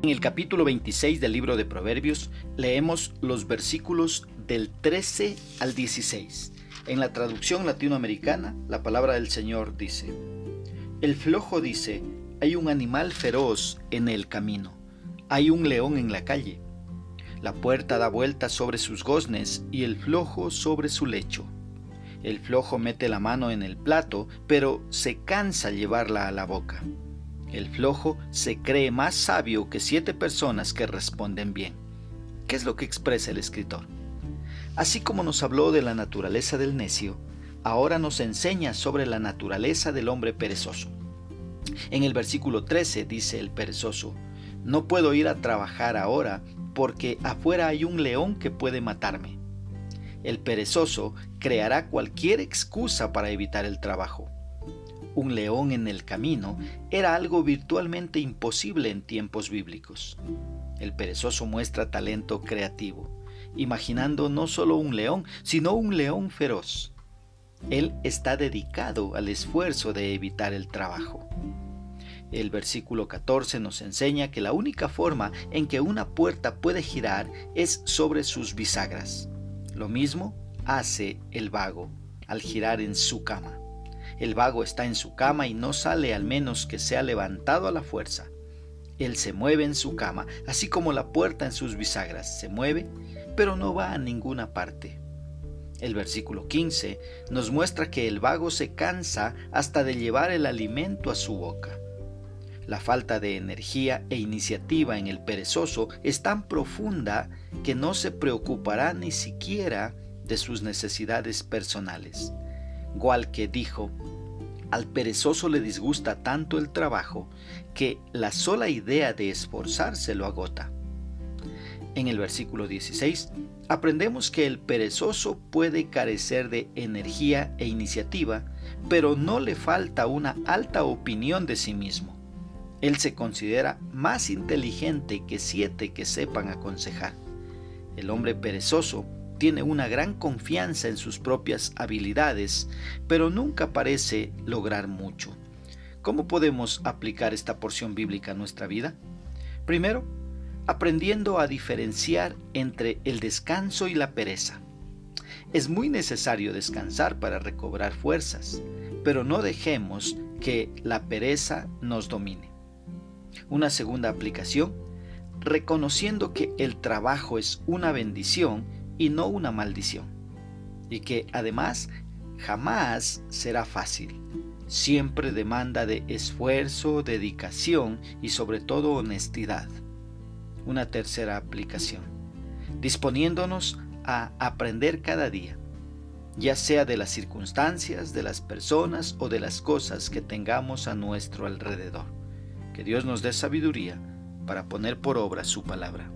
En el capítulo 26 del libro de Proverbios leemos los versículos del 13 al 16. En la traducción latinoamericana, la palabra del Señor dice, El flojo dice, hay un animal feroz en el camino, hay un león en la calle. La puerta da vueltas sobre sus goznes y el flojo sobre su lecho. El flojo mete la mano en el plato, pero se cansa llevarla a la boca. El flojo se cree más sabio que siete personas que responden bien. ¿Qué es lo que expresa el escritor? Así como nos habló de la naturaleza del necio, ahora nos enseña sobre la naturaleza del hombre perezoso. En el versículo 13 dice el perezoso, no puedo ir a trabajar ahora porque afuera hay un león que puede matarme. El perezoso creará cualquier excusa para evitar el trabajo un león en el camino era algo virtualmente imposible en tiempos bíblicos. El perezoso muestra talento creativo, imaginando no solo un león, sino un león feroz. Él está dedicado al esfuerzo de evitar el trabajo. El versículo 14 nos enseña que la única forma en que una puerta puede girar es sobre sus bisagras. Lo mismo hace el vago al girar en su cama. El vago está en su cama y no sale al menos que sea levantado a la fuerza. Él se mueve en su cama, así como la puerta en sus bisagras se mueve, pero no va a ninguna parte. El versículo 15 nos muestra que el vago se cansa hasta de llevar el alimento a su boca. La falta de energía e iniciativa en el perezoso es tan profunda que no se preocupará ni siquiera de sus necesidades personales. Que dijo, al perezoso le disgusta tanto el trabajo que la sola idea de esforzarse lo agota. En el versículo 16 aprendemos que el perezoso puede carecer de energía e iniciativa, pero no le falta una alta opinión de sí mismo. Él se considera más inteligente que siete que sepan aconsejar. El hombre perezoso tiene una gran confianza en sus propias habilidades, pero nunca parece lograr mucho. ¿Cómo podemos aplicar esta porción bíblica a nuestra vida? Primero, aprendiendo a diferenciar entre el descanso y la pereza. Es muy necesario descansar para recobrar fuerzas, pero no dejemos que la pereza nos domine. Una segunda aplicación, reconociendo que el trabajo es una bendición y no una maldición. Y que además jamás será fácil. Siempre demanda de esfuerzo, dedicación y sobre todo honestidad. Una tercera aplicación. Disponiéndonos a aprender cada día, ya sea de las circunstancias, de las personas o de las cosas que tengamos a nuestro alrededor. Que Dios nos dé sabiduría para poner por obra su palabra.